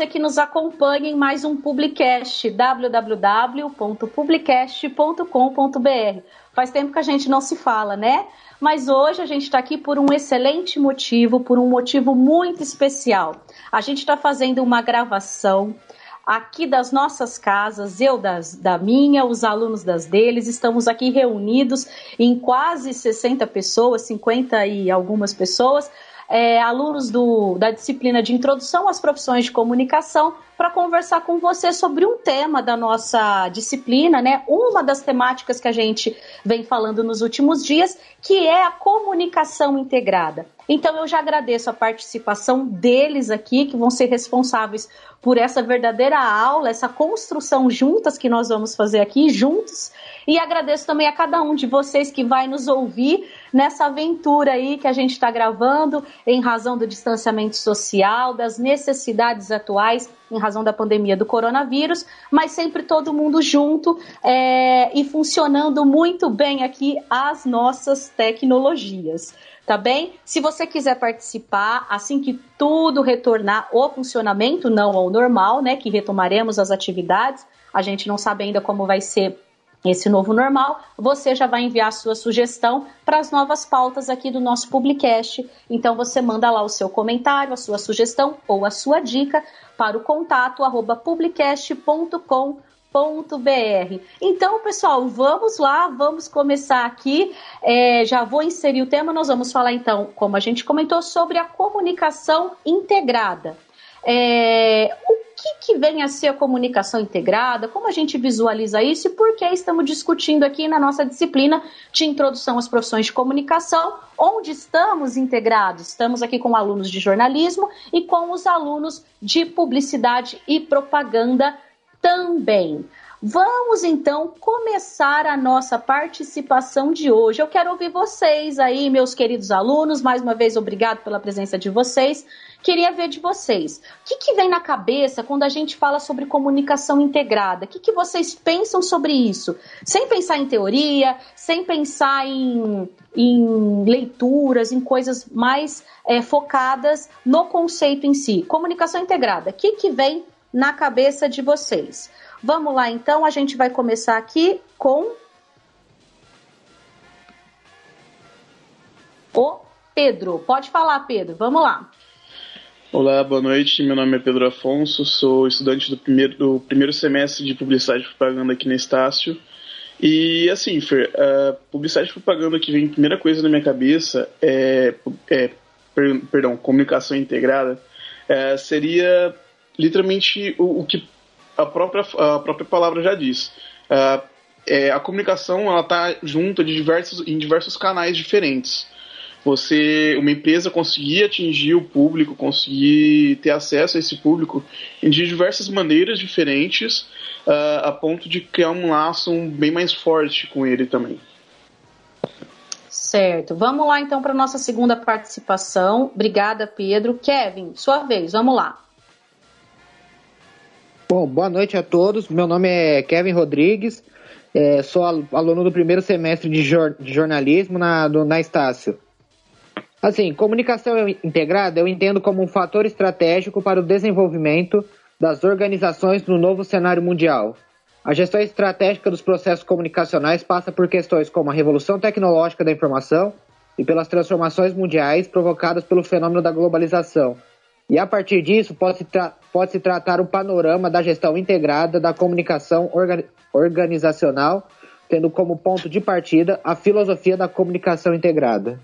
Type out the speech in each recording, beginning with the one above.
você que nos acompanha em mais um Publicast, www.publicast.com.br. Faz tempo que a gente não se fala, né? Mas hoje a gente está aqui por um excelente motivo, por um motivo muito especial. A gente está fazendo uma gravação aqui das nossas casas, eu das, da minha, os alunos das deles, estamos aqui reunidos em quase 60 pessoas, 50 e algumas pessoas, é, alunos do, da disciplina de Introdução às Profissões de Comunicação, para conversar com você sobre um tema da nossa disciplina, né? Uma das temáticas que a gente vem falando nos últimos dias, que é a comunicação integrada. Então eu já agradeço a participação deles aqui, que vão ser responsáveis por essa verdadeira aula, essa construção juntas que nós vamos fazer aqui juntos. E agradeço também a cada um de vocês que vai nos ouvir nessa aventura aí que a gente está gravando em razão do distanciamento social, das necessidades atuais em razão da pandemia do coronavírus, mas sempre todo mundo junto é, e funcionando muito bem aqui as nossas tecnologias tá bem? Se você quiser participar, assim que tudo retornar ao funcionamento, não ao normal, né, que retomaremos as atividades, a gente não sabe ainda como vai ser esse novo normal, você já vai enviar a sua sugestão para as novas pautas aqui do nosso Publicast. Então você manda lá o seu comentário, a sua sugestão ou a sua dica para o contato arroba publicast.com.br www.cultura.br. Então, pessoal, vamos lá, vamos começar aqui. É, já vou inserir o tema. Nós vamos falar então, como a gente comentou, sobre a comunicação integrada. É, o que, que vem a ser a comunicação integrada? Como a gente visualiza isso e por que estamos discutindo aqui na nossa disciplina de introdução às profissões de comunicação, onde estamos integrados? Estamos aqui com alunos de jornalismo e com os alunos de publicidade e propaganda também. Vamos então começar a nossa participação de hoje. Eu quero ouvir vocês aí, meus queridos alunos. Mais uma vez, obrigado pela presença de vocês. Queria ver de vocês. O que, que vem na cabeça quando a gente fala sobre comunicação integrada? O que, que vocês pensam sobre isso? Sem pensar em teoria, sem pensar em, em leituras, em coisas mais é, focadas no conceito em si. Comunicação integrada. O que, que vem na cabeça de vocês. Vamos lá então, a gente vai começar aqui com o Pedro. Pode falar, Pedro. Vamos lá. Olá, boa noite. Meu nome é Pedro Afonso, sou estudante do primeiro, do primeiro semestre de Publicidade e Propaganda aqui na Estácio. E assim, Fer, a publicidade e propaganda que vem primeira coisa na minha cabeça é, é per, perdão, comunicação integrada, é, seria literalmente o, o, que a própria, a própria palavra já diz. Uh, é, a comunicação ela está junta de diversos, em diversos canais diferentes. Você, uma empresa conseguir atingir o público, conseguir ter acesso a esse público de diversas maneiras diferentes, uh, a ponto de criar um laço bem mais forte com ele também. Certo. Vamos lá então para nossa segunda participação. Obrigada, Pedro. Kevin, sua vez. Vamos lá. Bom, boa noite a todos. Meu nome é Kevin Rodrigues, é, sou aluno do primeiro semestre de, jor de jornalismo na, do, na Estácio. Assim, comunicação integrada eu entendo como um fator estratégico para o desenvolvimento das organizações no novo cenário mundial. A gestão estratégica dos processos comunicacionais passa por questões como a revolução tecnológica da informação e pelas transformações mundiais provocadas pelo fenômeno da globalização e a partir disso pode-se tra pode -se tratar o panorama da gestão integrada da comunicação orga organizacional, tendo como ponto de partida a filosofia da comunicação integrada.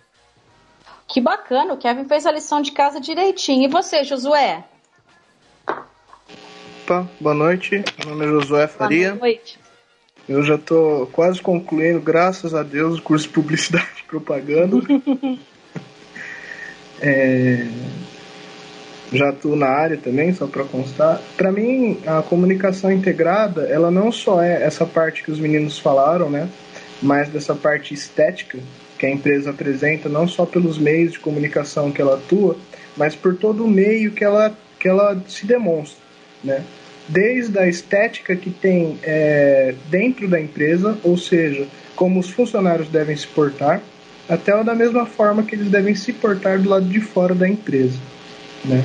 Que bacana, o Kevin fez a lição de casa direitinho. E você, Josué? Opa, boa noite. Meu nome é Josué Faria. Boa noite. Eu já estou quase concluindo, graças a Deus, o curso de Publicidade e Propaganda. é, já atuo na área também, só para constar. Para mim, a comunicação integrada, ela não só é essa parte que os meninos falaram, né? Mas dessa parte estética que a empresa apresenta, não só pelos meios de comunicação que ela atua, mas por todo o meio que ela, que ela se demonstra, né? Desde a estética que tem é, dentro da empresa, ou seja, como os funcionários devem se portar, até da mesma forma que eles devem se portar do lado de fora da empresa. Né?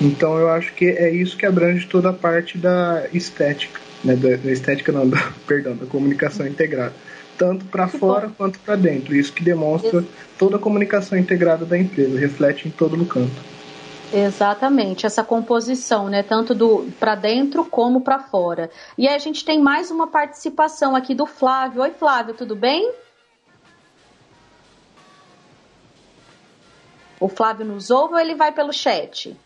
Então eu acho que é isso que abrange toda a parte da estética, né? Da, da estética não, da, perdão, da comunicação integrada, tanto para fora bom. quanto para dentro. Isso que demonstra isso. toda a comunicação integrada da empresa, reflete em todo o canto. Exatamente, essa composição, né, tanto do para dentro como para fora. E a gente tem mais uma participação aqui do Flávio. Oi, Flávio, tudo bem? O Flávio nos ouve ou ele vai pelo chat?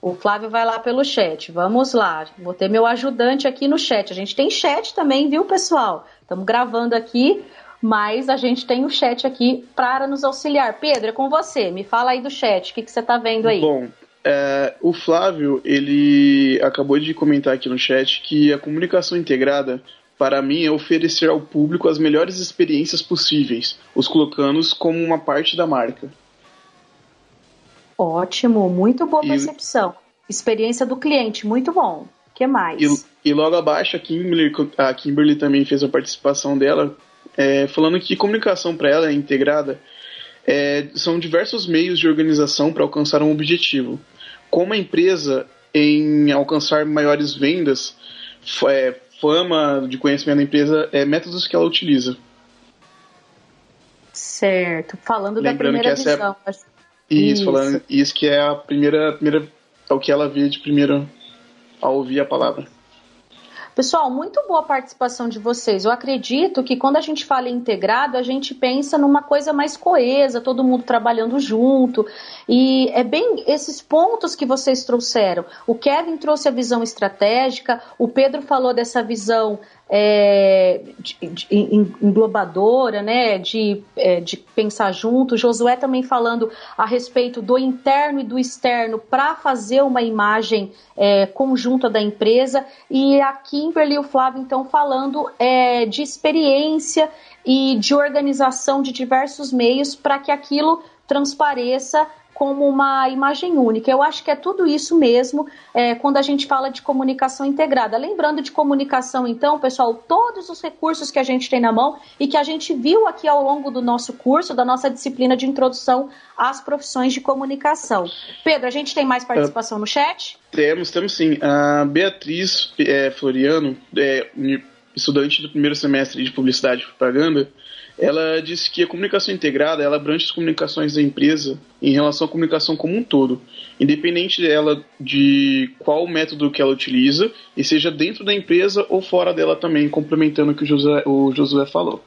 O Flávio vai lá pelo chat. Vamos lá. Vou ter meu ajudante aqui no chat. A gente tem chat também, viu, pessoal? Estamos gravando aqui, mas a gente tem o chat aqui para nos auxiliar. Pedro, é com você. Me fala aí do chat. O que, que você está vendo aí? Bom, é, o Flávio, ele acabou de comentar aqui no chat que a comunicação integrada, para mim, é oferecer ao público as melhores experiências possíveis, os colocando como uma parte da marca. Ótimo, muito boa percepção. Experiência do cliente, muito bom. O que mais? E, e, logo abaixo, a Kimberly, a Kimberly também fez a participação dela, é, falando que comunicação para ela é integrada. É, são diversos meios de organização para alcançar um objetivo. Como a empresa em alcançar maiores vendas, é, fama de conhecimento da empresa, é métodos que ela utiliza. Certo. Falando Lembrando da primeira essa visão. É isso, isso, falando isso que é a primeira, primeira é o que ela vê de primeiro ao ouvir a palavra. Pessoal, muito boa participação de vocês. Eu acredito que quando a gente fala em integrado, a gente pensa numa coisa mais coesa, todo mundo trabalhando junto. E é bem esses pontos que vocês trouxeram. O Kevin trouxe a visão estratégica, o Pedro falou dessa visão é, de, de, englobadora, né, de, é, de pensar junto. Josué também falando a respeito do interno e do externo para fazer uma imagem é, conjunta da empresa. E a Kimberly e o Flávio, então, falando é, de experiência e de organização de diversos meios para que aquilo transpareça como uma imagem única. Eu acho que é tudo isso mesmo é, quando a gente fala de comunicação integrada. Lembrando de comunicação, então, pessoal, todos os recursos que a gente tem na mão e que a gente viu aqui ao longo do nosso curso, da nossa disciplina de introdução às profissões de comunicação. Pedro, a gente tem mais participação uh, no chat? Temos, temos sim. A Beatriz é, Floriano, é, estudante do primeiro semestre de Publicidade e Propaganda, ela disse que a comunicação integrada ela abrange as comunicações da empresa em relação à comunicação como um todo, independente dela de qual método que ela utiliza, e seja dentro da empresa ou fora dela também, complementando o que o Josué, o Josué falou.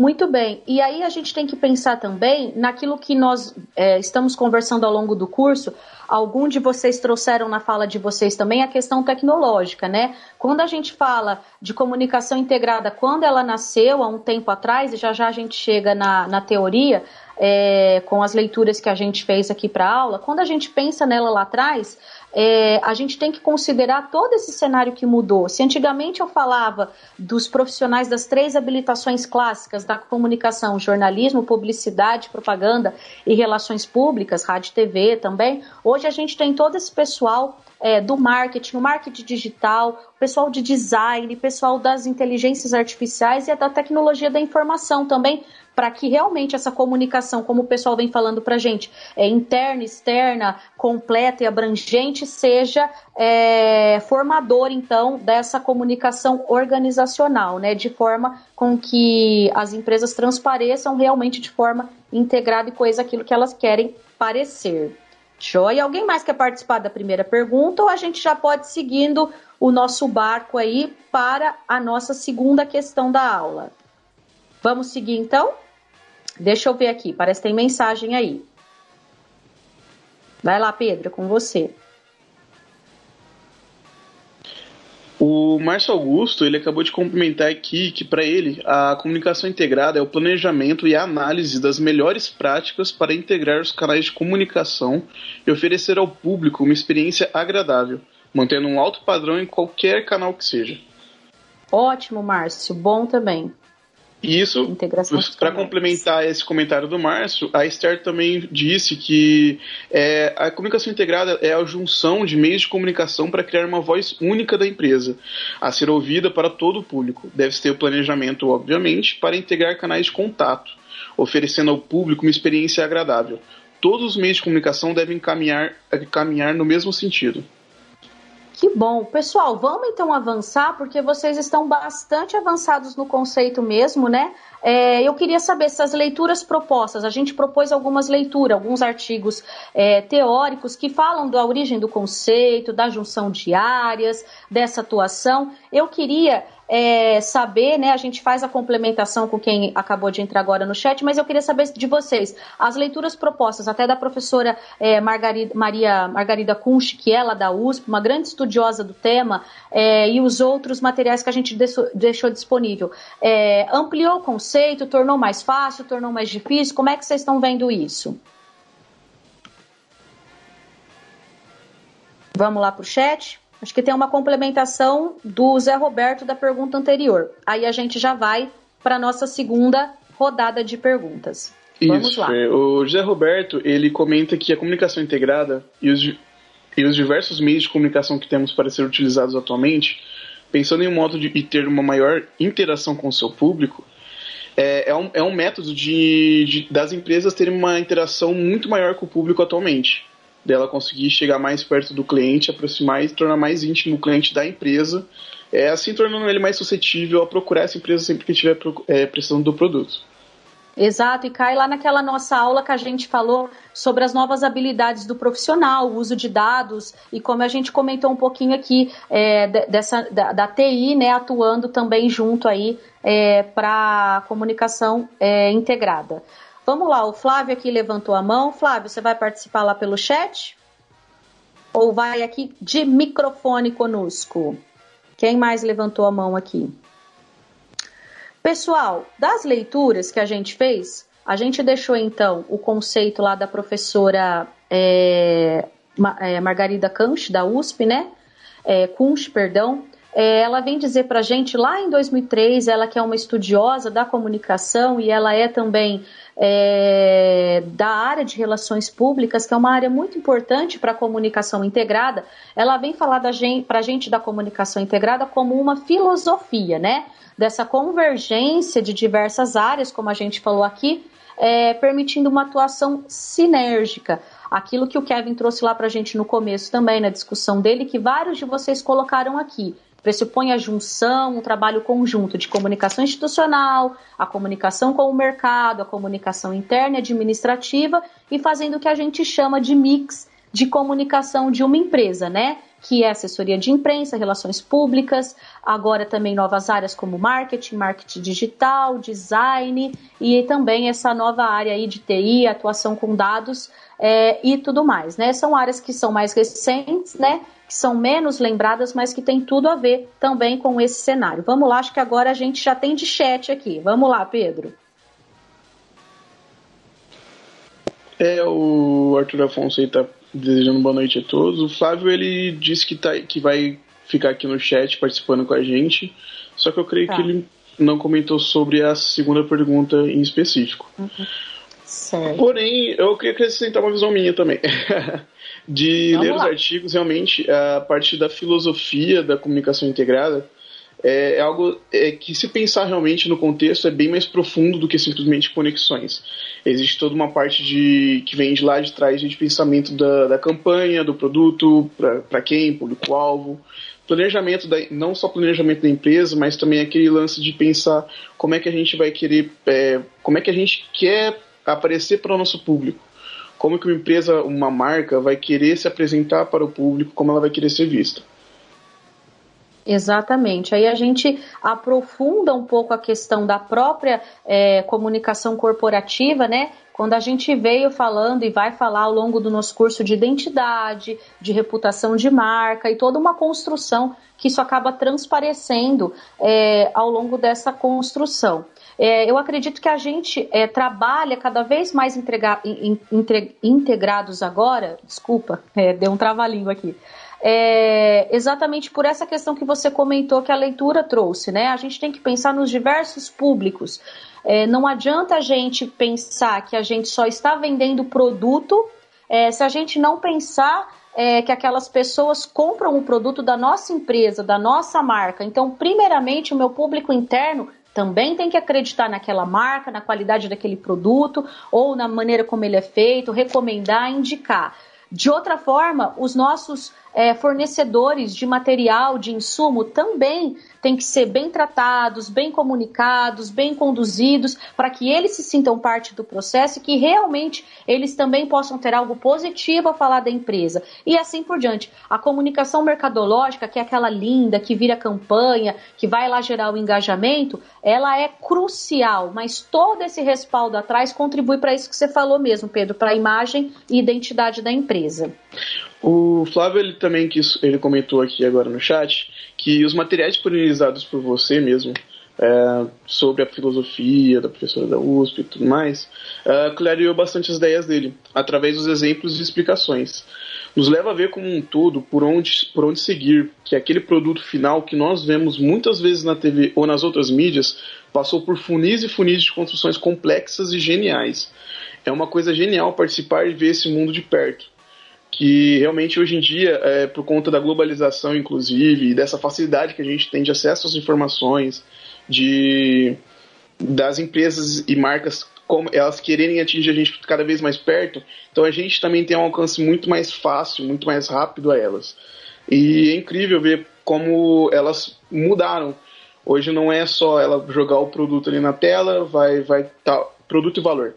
Muito bem. E aí a gente tem que pensar também naquilo que nós é, estamos conversando ao longo do curso. Algum de vocês trouxeram na fala de vocês também a questão tecnológica, né? Quando a gente fala de comunicação integrada, quando ela nasceu há um tempo atrás, e já já a gente chega na, na teoria, é, com as leituras que a gente fez aqui para aula, quando a gente pensa nela lá atrás, é, a gente tem que considerar todo esse cenário que mudou. Se antigamente eu falava dos profissionais das três habilitações clássicas da comunicação, jornalismo, publicidade, propaganda e relações públicas, rádio e TV também, hoje a gente tem todo esse pessoal é, do marketing, o marketing digital, o pessoal de design, pessoal das inteligências artificiais e da tecnologia da informação também, para que realmente essa comunicação, como o pessoal vem falando para gente, é, interna, externa, completa e abrangente, seja é, formador, então, dessa comunicação organizacional, né, de forma com que as empresas transpareçam realmente de forma integrada e coisa aquilo que elas querem parecer. Joia. Alguém mais quer participar da primeira pergunta ou a gente já pode seguindo o nosso barco aí para a nossa segunda questão da aula? Vamos seguir então? Deixa eu ver aqui, parece que tem mensagem aí. Vai lá, Pedro, com você. O Márcio Augusto ele acabou de complementar aqui que para ele a comunicação integrada é o planejamento e a análise das melhores práticas para integrar os canais de comunicação e oferecer ao público uma experiência agradável, mantendo um alto padrão em qualquer canal que seja. Ótimo, Márcio, bom também. E isso, para complementar esse comentário do Márcio, a Esther também disse que é, a comunicação integrada é a junção de meios de comunicação para criar uma voz única da empresa, a ser ouvida para todo o público. Deve-se ter o planejamento, obviamente, para integrar canais de contato, oferecendo ao público uma experiência agradável. todos os meios de comunicação devem caminhar, caminhar no mesmo sentido. Que bom. Pessoal, vamos então avançar, porque vocês estão bastante avançados no conceito mesmo, né? É, eu queria saber se as leituras propostas, a gente propôs algumas leituras, alguns artigos é, teóricos que falam da origem do conceito, da junção de áreas, dessa atuação. Eu queria é, saber, né? A gente faz a complementação com quem acabou de entrar agora no chat, mas eu queria saber de vocês as leituras propostas, até da professora é, Margarida, Maria Margarida Kunsch, que é lá da USP, uma grande estudiosa do tema, é, e os outros materiais que a gente deixou disponível. É, ampliou o conceito, tornou mais fácil, tornou mais difícil? Como é que vocês estão vendo isso? Vamos lá para o chat? Acho que tem uma complementação do Zé Roberto da pergunta anterior. Aí a gente já vai para nossa segunda rodada de perguntas. Vamos Isso, lá. O José Roberto, ele comenta que a comunicação integrada e os, e os diversos meios de comunicação que temos para ser utilizados atualmente, pensando em um modo de, de ter uma maior interação com o seu público, é, é, um, é um método de, de, das empresas terem uma interação muito maior com o público atualmente dela conseguir chegar mais perto do cliente, aproximar e tornar mais íntimo o cliente da empresa, é, assim tornando ele mais suscetível a procurar essa empresa sempre que estiver é, precisando do produto. Exato, e cai lá naquela nossa aula que a gente falou sobre as novas habilidades do profissional, o uso de dados, e como a gente comentou um pouquinho aqui é, dessa, da, da, TI, né, atuando também junto aí é, para comunicação é, integrada. Vamos lá, o Flávio aqui levantou a mão. Flávio, você vai participar lá pelo chat? Ou vai aqui de microfone conosco? Quem mais levantou a mão aqui? Pessoal, das leituras que a gente fez, a gente deixou então o conceito lá da professora é, é Margarida Kunsch, da USP, né? É, Kunsch, perdão. É, ela vem dizer para a gente lá em 2003, ela que é uma estudiosa da comunicação e ela é também é, da área de relações públicas, que é uma área muito importante para a comunicação integrada, ela vem falar para a gente da comunicação integrada como uma filosofia, né? Dessa convergência de diversas áreas, como a gente falou aqui, é, permitindo uma atuação sinérgica. Aquilo que o Kevin trouxe lá para a gente no começo também, na discussão dele, que vários de vocês colocaram aqui pressupõe a junção, um trabalho conjunto de comunicação institucional, a comunicação com o mercado, a comunicação interna e administrativa e fazendo o que a gente chama de mix de comunicação de uma empresa, né? Que é assessoria de imprensa, relações públicas, agora também novas áreas como marketing, marketing digital, design e também essa nova área aí de TI, atuação com dados é, e tudo mais, né? São áreas que são mais recentes, né? Que são menos lembradas, mas que tem tudo a ver também com esse cenário. Vamos lá, acho que agora a gente já tem de chat aqui. Vamos lá, Pedro. É, o Arthur Afonso aí tá desejando boa noite a todos. O Flávio, ele disse que, tá, que vai ficar aqui no chat participando com a gente, só que eu creio tá. que ele não comentou sobre a segunda pergunta em específico. Uhum. Certo. Porém, eu queria acrescentar uma visão minha também. de Vamos ler lá. os artigos, realmente, a parte da filosofia da comunicação integrada é, é algo é, que, se pensar realmente no contexto, é bem mais profundo do que simplesmente conexões. Existe toda uma parte de que vem de lá de trás de pensamento da, da campanha, do produto, para quem, público-alvo, planejamento, da, não só planejamento da empresa, mas também aquele lance de pensar como é que a gente vai querer, é, como é que a gente quer aparecer para o nosso público como que uma empresa, uma marca vai querer se apresentar para o público, como ela vai querer ser vista. Exatamente. Aí a gente aprofunda um pouco a questão da própria é, comunicação corporativa, né? Quando a gente veio falando e vai falar ao longo do nosso curso de identidade, de reputação de marca e toda uma construção que isso acaba transparecendo é, ao longo dessa construção. É, eu acredito que a gente é, trabalha cada vez mais entrega, entre, integrados agora, desculpa, é, deu um trava-língua aqui, é, exatamente por essa questão que você comentou que a leitura trouxe, né? A gente tem que pensar nos diversos públicos. É, não adianta a gente pensar que a gente só está vendendo produto é, se a gente não pensar é, que aquelas pessoas compram o produto da nossa empresa, da nossa marca. Então, primeiramente, o meu público interno também tem que acreditar naquela marca, na qualidade daquele produto ou na maneira como ele é feito, recomendar, indicar. De outra forma, os nossos é, fornecedores de material, de insumo, também têm que ser bem tratados, bem comunicados, bem conduzidos, para que eles se sintam parte do processo e que realmente eles também possam ter algo positivo a falar da empresa. E assim por diante. A comunicação mercadológica, que é aquela linda, que vira campanha, que vai lá gerar o engajamento, ela é crucial, mas todo esse respaldo atrás contribui para isso que você falou mesmo, Pedro, para a imagem e identidade da empresa. O Flávio ele também que ele comentou aqui agora no chat que os materiais disponibilizados por você mesmo é, sobre a filosofia da professora da USP e tudo mais é, clareou bastante as ideias dele através dos exemplos e explicações. Nos leva a ver como um todo por onde, por onde seguir, que aquele produto final que nós vemos muitas vezes na TV ou nas outras mídias passou por funis e funis de construções complexas e geniais. É uma coisa genial participar e ver esse mundo de perto que realmente hoje em dia, é, por conta da globalização, inclusive, e dessa facilidade que a gente tem de acesso às informações, de das empresas e marcas como elas quererem atingir a gente cada vez mais perto, então a gente também tem um alcance muito mais fácil, muito mais rápido a elas. E é incrível ver como elas mudaram. Hoje não é só ela jogar o produto ali na tela, vai vai tá, produto e valor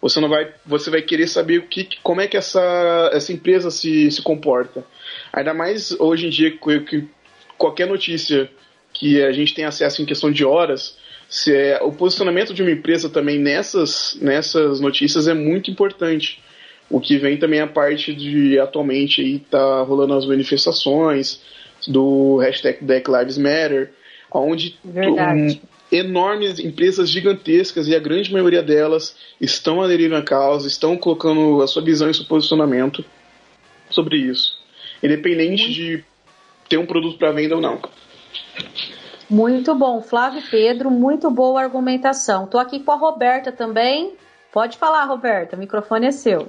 você não vai você vai querer saber o que como é que essa, essa empresa se, se comporta. Ainda mais hoje em dia que qualquer notícia que a gente tem acesso em questão de horas se é, o posicionamento de uma empresa também nessas nessas notícias é muito importante. O que vem também a parte de atualmente aí tá rolando as manifestações do hashtag Black Lives Matter onde Verdade enormes empresas gigantescas e a grande maioria delas estão aderindo à causa, estão colocando a sua visão e seu posicionamento sobre isso, independente de ter um produto para venda ou não. Muito bom, Flávio Pedro, muito boa argumentação. Estou aqui com a Roberta também. Pode falar, Roberta, o microfone é seu.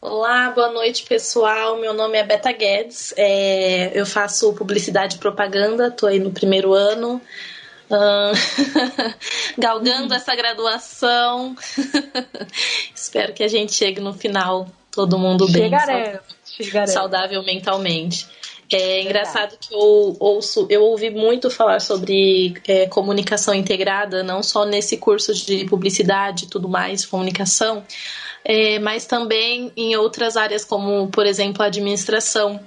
Olá, boa noite pessoal. Meu nome é Beta Guedes, é, eu faço publicidade e propaganda, estou aí no primeiro ano. Uh, galgando essa graduação. Espero que a gente chegue no final, todo mundo bem, saudável, saudável mentalmente. É engraçado que eu ouço, eu ouvi muito falar sobre é, comunicação integrada, não só nesse curso de publicidade e tudo mais, comunicação, é, mas também em outras áreas, como, por exemplo, a administração.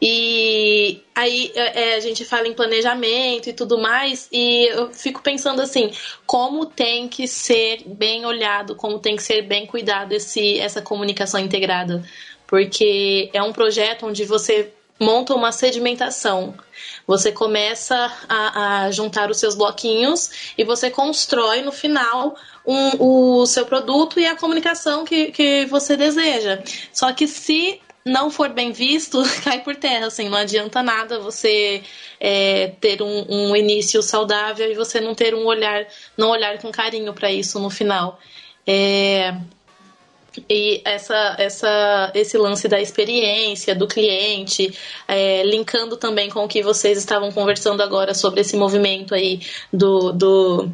E aí é, é, a gente fala em planejamento e tudo mais, e eu fico pensando assim, como tem que ser bem olhado, como tem que ser bem cuidado esse, essa comunicação integrada. Porque é um projeto onde você monta uma sedimentação. Você começa a, a juntar os seus bloquinhos e você constrói no final um, o seu produto e a comunicação que, que você deseja. Só que se não for bem visto, cai por terra. Assim, não adianta nada você é, ter um, um, início saudável e você não ter um olhar, não olhar com carinho para isso no final. É, e essa, essa, esse lance da experiência do cliente, é, linkando também com o que vocês estavam conversando agora sobre esse movimento aí do, do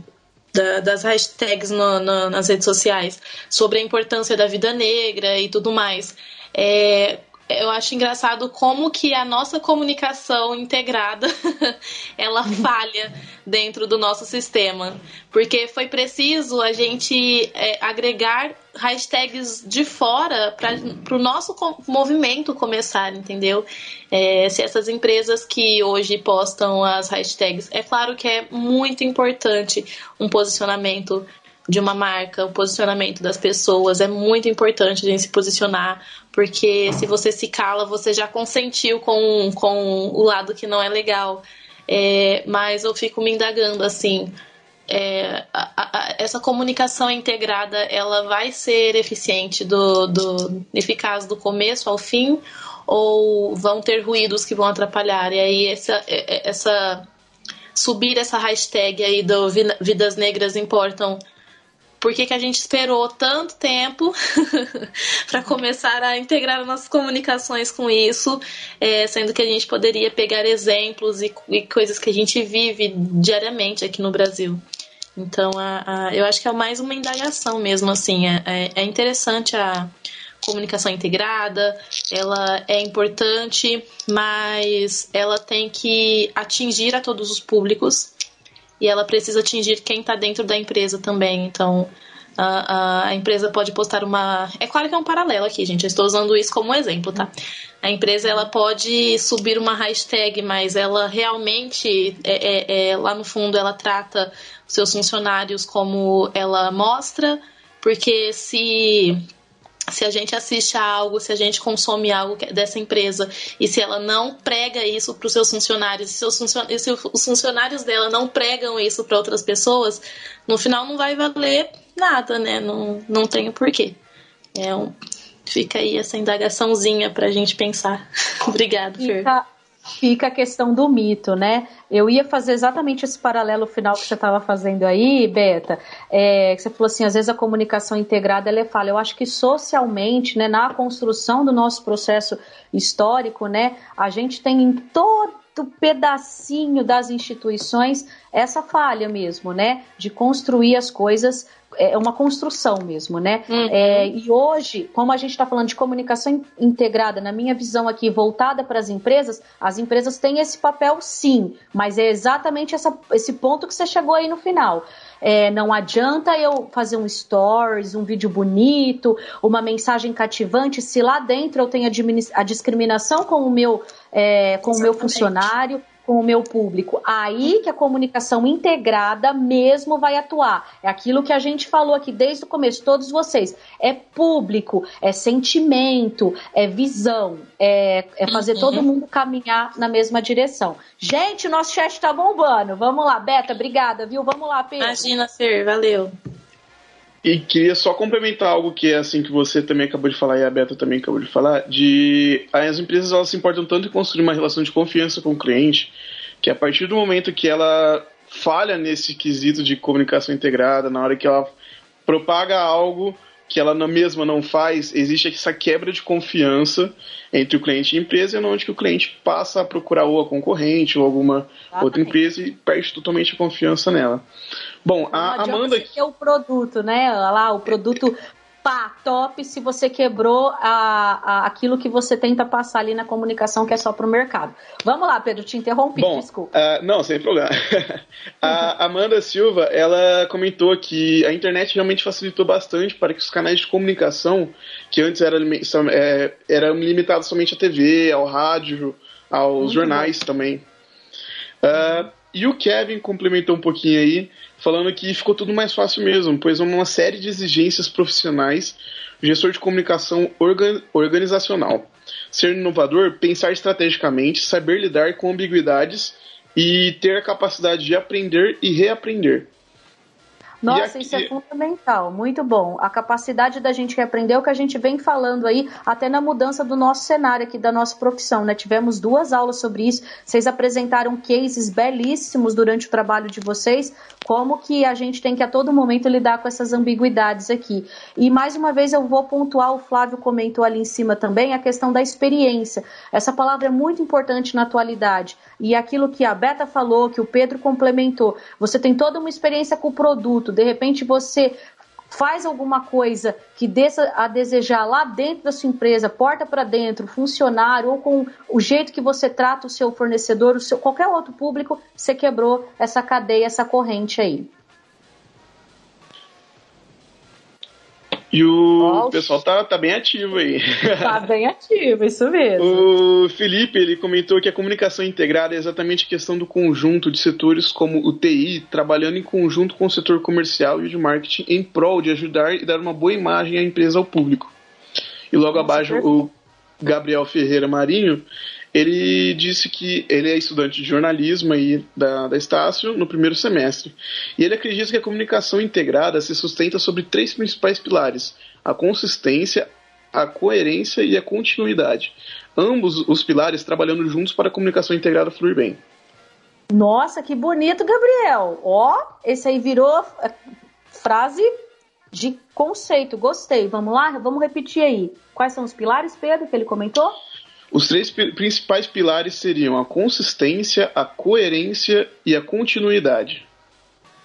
da, das hashtags no, no, nas redes sociais, sobre a importância da vida negra e tudo mais. É, eu acho engraçado como que a nossa comunicação integrada ela falha dentro do nosso sistema porque foi preciso a gente é, agregar hashtags de fora para o nosso movimento começar entendeu é, se essas empresas que hoje postam as hashtags é claro que é muito importante um posicionamento de uma marca, o posicionamento das pessoas. É muito importante a gente se posicionar, porque se você se cala, você já consentiu com, com o lado que não é legal. É, mas eu fico me indagando assim. É, a, a, essa comunicação integrada ela vai ser eficiente do, do eficaz do começo ao fim ou vão ter ruídos que vão atrapalhar e aí essa, é, é, essa subir essa hashtag aí do Vidas Negras Importam por que, que a gente esperou tanto tempo para começar a integrar nossas comunicações com isso, é, sendo que a gente poderia pegar exemplos e, e, coisas que a gente vive diariamente aqui no Brasil. Então, a, a, eu acho que é mais uma indagação mesmo, assim, é, é, é interessante a comunicação integrada, ela é importante, mas ela tem que atingir a todos os públicos e ela precisa atingir quem está dentro da empresa também. Então, a, a, empresa pode postar uma. É claro que é um paralelo aqui, gente. Eu estou usando isso como exemplo, tá? A empresa ela pode subir uma hashtag, mas ela realmente, é, é, é, lá no fundo, ela trata seus funcionários como ela mostra, porque se se a gente assiste a algo, se a gente consome algo dessa empresa e se ela não prega isso para os seus funcionários, se, seus funcion... se os funcionários dela não pregam isso para outras pessoas, no final não vai valer nada, né? Não, não tem o porquê. É um... Fica aí essa indagaçãozinha para a gente pensar. Obrigada, Fer. Fica, fica a questão do mito, né? Eu ia fazer exatamente esse paralelo final que você estava fazendo aí, Beta, é, que você falou assim, às vezes a comunicação integrada ela é falha. Eu acho que socialmente, né, na construção do nosso processo histórico, né, a gente tem em todo pedacinho das instituições essa falha mesmo, né, de construir as coisas é uma construção mesmo, né? Uhum. É, e hoje, como a gente está falando de comunicação integrada, na minha visão aqui, voltada para as empresas, as empresas têm esse papel sim, mas é exatamente essa, esse ponto que você chegou aí no final. É, não adianta eu fazer um stories, um vídeo bonito, uma mensagem cativante, se lá dentro eu tenho a, discriminação com o meu, é, com o meu funcionário com o meu público. Aí que a comunicação integrada mesmo vai atuar. É aquilo que a gente falou aqui desde o começo, todos vocês. É público, é sentimento, é visão, é, é fazer uhum. todo mundo caminhar na mesma direção. Gente, nosso chat tá bombando. Vamos lá, Beta, obrigada, viu? Vamos lá, Pedro. Imagina, Fer, valeu. E queria só complementar algo que é assim que você também acabou de falar e a Beta também acabou de falar, de as empresas elas se importam tanto em construir uma relação de confiança com o cliente, que a partir do momento que ela falha nesse quesito de comunicação integrada, na hora que ela propaga algo que ela mesma não faz, existe essa quebra de confiança entre o cliente e a empresa, onde que o cliente passa a procurar ou a concorrente ou alguma outra empresa e perde totalmente a confiança nela. Bom, a Amanda. É o produto, né? Lá, o produto pá, top se você quebrou a, a, aquilo que você tenta passar ali na comunicação que é só para o mercado. Vamos lá, Pedro, te interrompi, Bom, desculpa. Uh, não, sem problema. a Amanda Silva, ela comentou que a internet realmente facilitou bastante para que os canais de comunicação, que antes eram, é, eram limitados somente à TV, ao rádio, aos Muito jornais também. Uh, e o Kevin complementou um pouquinho aí, falando que ficou tudo mais fácil mesmo, pois uma série de exigências profissionais, gestor de comunicação organ organizacional. Ser inovador, pensar estrategicamente, saber lidar com ambiguidades e ter a capacidade de aprender e reaprender. Nossa, aqui... isso é fundamental, muito bom. A capacidade da gente reaprender é o que a gente vem falando aí, até na mudança do nosso cenário aqui, da nossa profissão, né? Tivemos duas aulas sobre isso, vocês apresentaram cases belíssimos durante o trabalho de vocês, como que a gente tem que a todo momento lidar com essas ambiguidades aqui. E mais uma vez eu vou pontuar, o Flávio comentou ali em cima também, a questão da experiência. Essa palavra é muito importante na atualidade. E aquilo que a Beta falou, que o Pedro complementou, você tem toda uma experiência com o produto, de repente você faz alguma coisa que deixa a desejar lá dentro da sua empresa, porta para dentro, funcionário, ou com o jeito que você trata o seu fornecedor, o seu, qualquer outro público, você quebrou essa cadeia, essa corrente aí. E o pessoal tá, tá bem ativo aí. Tá bem ativo, isso mesmo. O Felipe, ele comentou que a comunicação integrada é exatamente a questão do conjunto de setores como o TI, trabalhando em conjunto com o setor comercial e de marketing em prol de ajudar e dar uma boa imagem à empresa ao público. E logo Nossa, abaixo, perfeito. o Gabriel Ferreira Marinho, ele disse que ele é estudante de jornalismo aí da, da Estácio no primeiro semestre. E ele acredita que a comunicação integrada se sustenta sobre três principais pilares: a consistência, a coerência e a continuidade. Ambos os pilares trabalhando juntos para a comunicação integrada fluir bem. Nossa, que bonito, Gabriel! Ó, esse aí virou é, frase de conceito. Gostei. Vamos lá? Vamos repetir aí. Quais são os pilares, Pedro, que ele comentou? Os três principais pilares seriam a consistência, a coerência e a continuidade.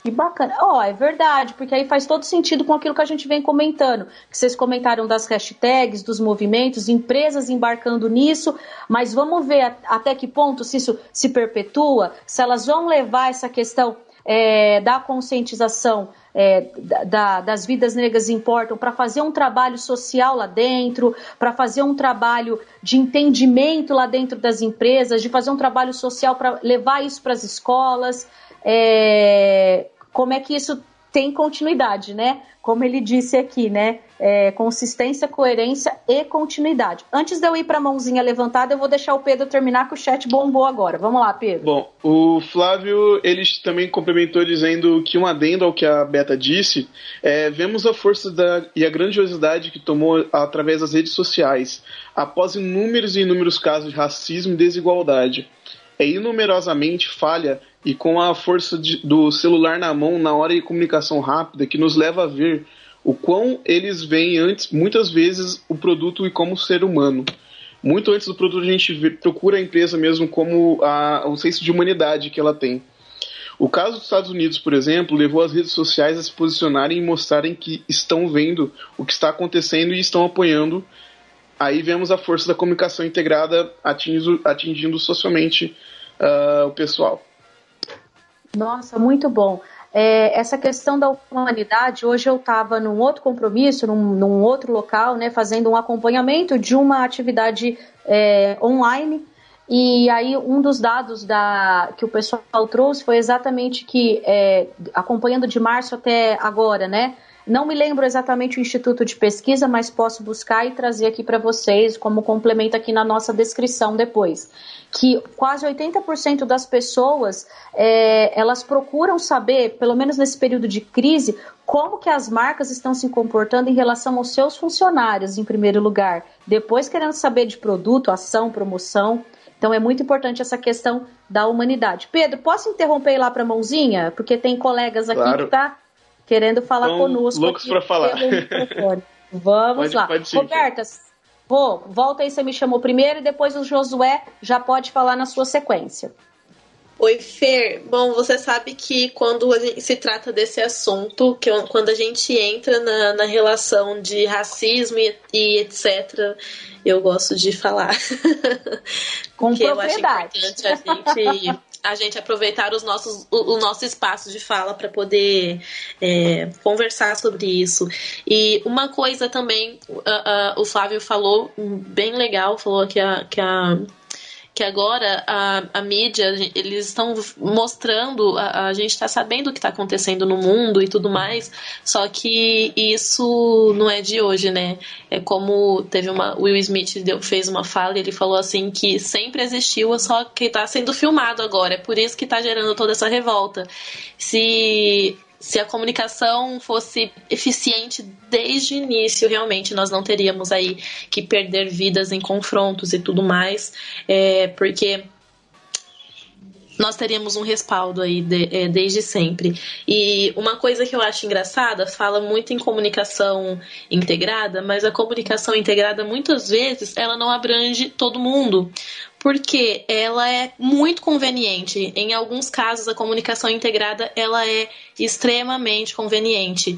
Que bacana. Ó, oh, é verdade, porque aí faz todo sentido com aquilo que a gente vem comentando. Que vocês comentaram das hashtags, dos movimentos, empresas embarcando nisso, mas vamos ver até que ponto se isso se perpetua, se elas vão levar essa questão é, da conscientização é, da, das vidas negras importam para fazer um trabalho social lá dentro, para fazer um trabalho de entendimento lá dentro das empresas, de fazer um trabalho social para levar isso para as escolas. É, como é que isso tem continuidade, né? Como ele disse aqui, né? É, consistência, coerência e continuidade. Antes de eu ir para a mãozinha levantada, eu vou deixar o Pedro terminar que o chat bombou agora. Vamos lá, Pedro. Bom, o Flávio ele também complementou dizendo que um adendo ao que a Beta disse, é, vemos a força da, e a grandiosidade que tomou através das redes sociais, após inúmeros e inúmeros casos de racismo e desigualdade. É inumerosamente falha e com a força de, do celular na mão na hora de comunicação rápida que nos leva a ver o quão eles veem antes, muitas vezes, o produto e como ser humano. Muito antes do produto a gente vê, procura a empresa mesmo como a, o senso de humanidade que ela tem. O caso dos Estados Unidos, por exemplo, levou as redes sociais a se posicionarem e mostrarem que estão vendo o que está acontecendo e estão apoiando. Aí vemos a força da comunicação integrada atingindo, atingindo socialmente uh, o pessoal. Nossa, muito bom. É, essa questão da humanidade, hoje eu estava num outro compromisso, num, num, outro local, né, fazendo um acompanhamento de uma atividade é, online. E aí um dos dados da, que o pessoal trouxe foi exatamente que, é, acompanhando de março até agora, né, não me lembro exatamente o instituto de pesquisa, mas posso buscar e trazer aqui para vocês como complemento aqui na nossa descrição depois. Que quase 80% das pessoas é, elas procuram saber, pelo menos nesse período de crise, como que as marcas estão se comportando em relação aos seus funcionários, em primeiro lugar. Depois querendo saber de produto, ação, promoção. Então é muito importante essa questão da humanidade. Pedro, posso interromper lá para a mãozinha? Porque tem colegas aqui claro. que tá querendo falar Estão conosco. Loucos para falar. Vamos pode, lá. Pode sim, Roberta, vou, volta aí, você me chamou primeiro e depois o Josué já pode falar na sua sequência. Oi, Fer. Bom, você sabe que quando se trata desse assunto, que quando a gente entra na, na relação de racismo e, e, etc., eu gosto de falar. Com propriedade. eu acho importante a gente a gente aproveitar os nossos, o, o nosso espaço de fala para poder é, conversar sobre isso. E uma coisa também, uh, uh, o Flávio falou bem legal, falou que a, que a que agora a, a mídia, eles estão mostrando, a, a gente está sabendo o que está acontecendo no mundo e tudo mais, só que isso não é de hoje, né? É como teve uma. Will Smith deu, fez uma fala e ele falou assim que sempre existiu, só que está sendo filmado agora. É por isso que está gerando toda essa revolta. Se se a comunicação fosse eficiente desde o início, realmente nós não teríamos aí que perder vidas em confrontos e tudo mais, é, porque nós teríamos um respaldo aí de, é, desde sempre. E uma coisa que eu acho engraçada, fala muito em comunicação integrada, mas a comunicação integrada muitas vezes ela não abrange todo mundo porque ela é muito conveniente. Em alguns casos, a comunicação integrada ela é extremamente conveniente.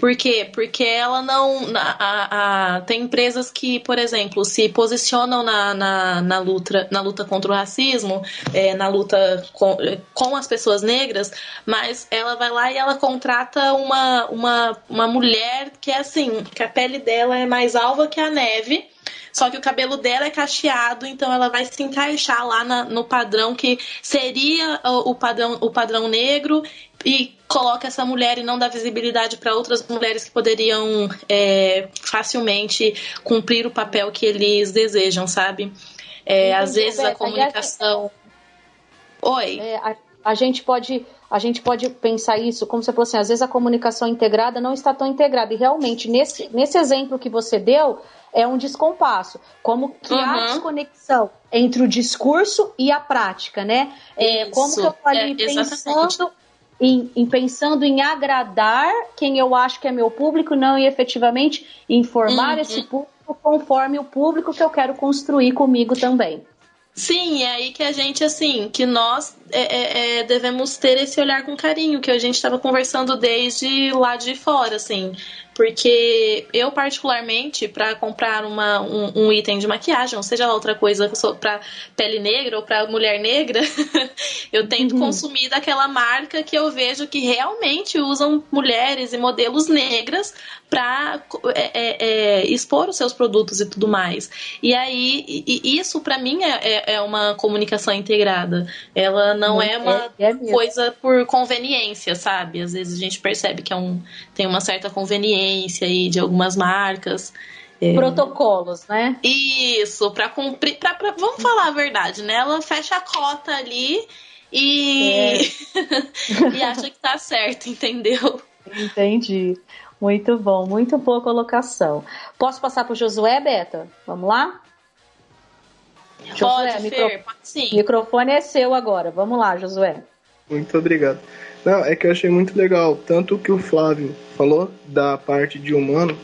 Por quê? Porque ela não. A, a, tem empresas que, por exemplo, se posicionam na, na, na luta, na luta contra o racismo, é, na luta com, com as pessoas negras, mas ela vai lá e ela contrata uma, uma, uma mulher que é assim, que a pele dela é mais alva que a neve só que o cabelo dela é cacheado, então ela vai se encaixar lá na, no padrão que seria o, o, padrão, o padrão negro e coloca essa mulher e não dá visibilidade para outras mulheres que poderiam é, facilmente cumprir o papel que eles desejam, sabe? É, às vezes a comunicação. Oi. É, a, a gente pode a gente pode pensar isso, como você falou assim, às vezes a comunicação integrada não está tão integrada. E realmente, nesse, nesse exemplo que você deu, é um descompasso. Como que uhum. há desconexão entre o discurso e a prática, né? É, como que eu estou ali é, pensando em, em, pensando em agradar quem eu acho que é meu público, não e efetivamente informar uhum. esse público conforme o público que eu quero construir comigo também. Sim, é aí que a gente, assim, que nós é, é, é devemos ter esse olhar com carinho, que a gente estava conversando desde lá de fora, assim. Porque eu, particularmente, para comprar uma, um, um, item de maquiagem, ou seja lá outra coisa para pele negra ou para mulher negra, eu tento uhum. consumir daquela marca que eu vejo que realmente usam mulheres e modelos negras para é, é, é, expor os seus produtos e tudo mais. E aí, e, isso para mim é, é, é, uma comunicação integrada. Ela não é uma é, coisa por conveniência, sabe? Às vezes a gente percebe que é um, tem uma certa conveniência aí de algumas marcas. É... Protocolos, né? Isso, para cumprir. Pra, pra, vamos falar a verdade, né? Ela fecha a cota ali e, é. e acha que tá certo, entendeu? Entendi. Muito bom, muito boa colocação. Posso passar para o Josué, Beta? Vamos lá? Josué, Pode, micro... Fer, pode sim. microfone é seu agora. Vamos lá, Josué. Muito obrigado. Não, é que eu achei muito legal, tanto que o Flávio falou da parte de humano,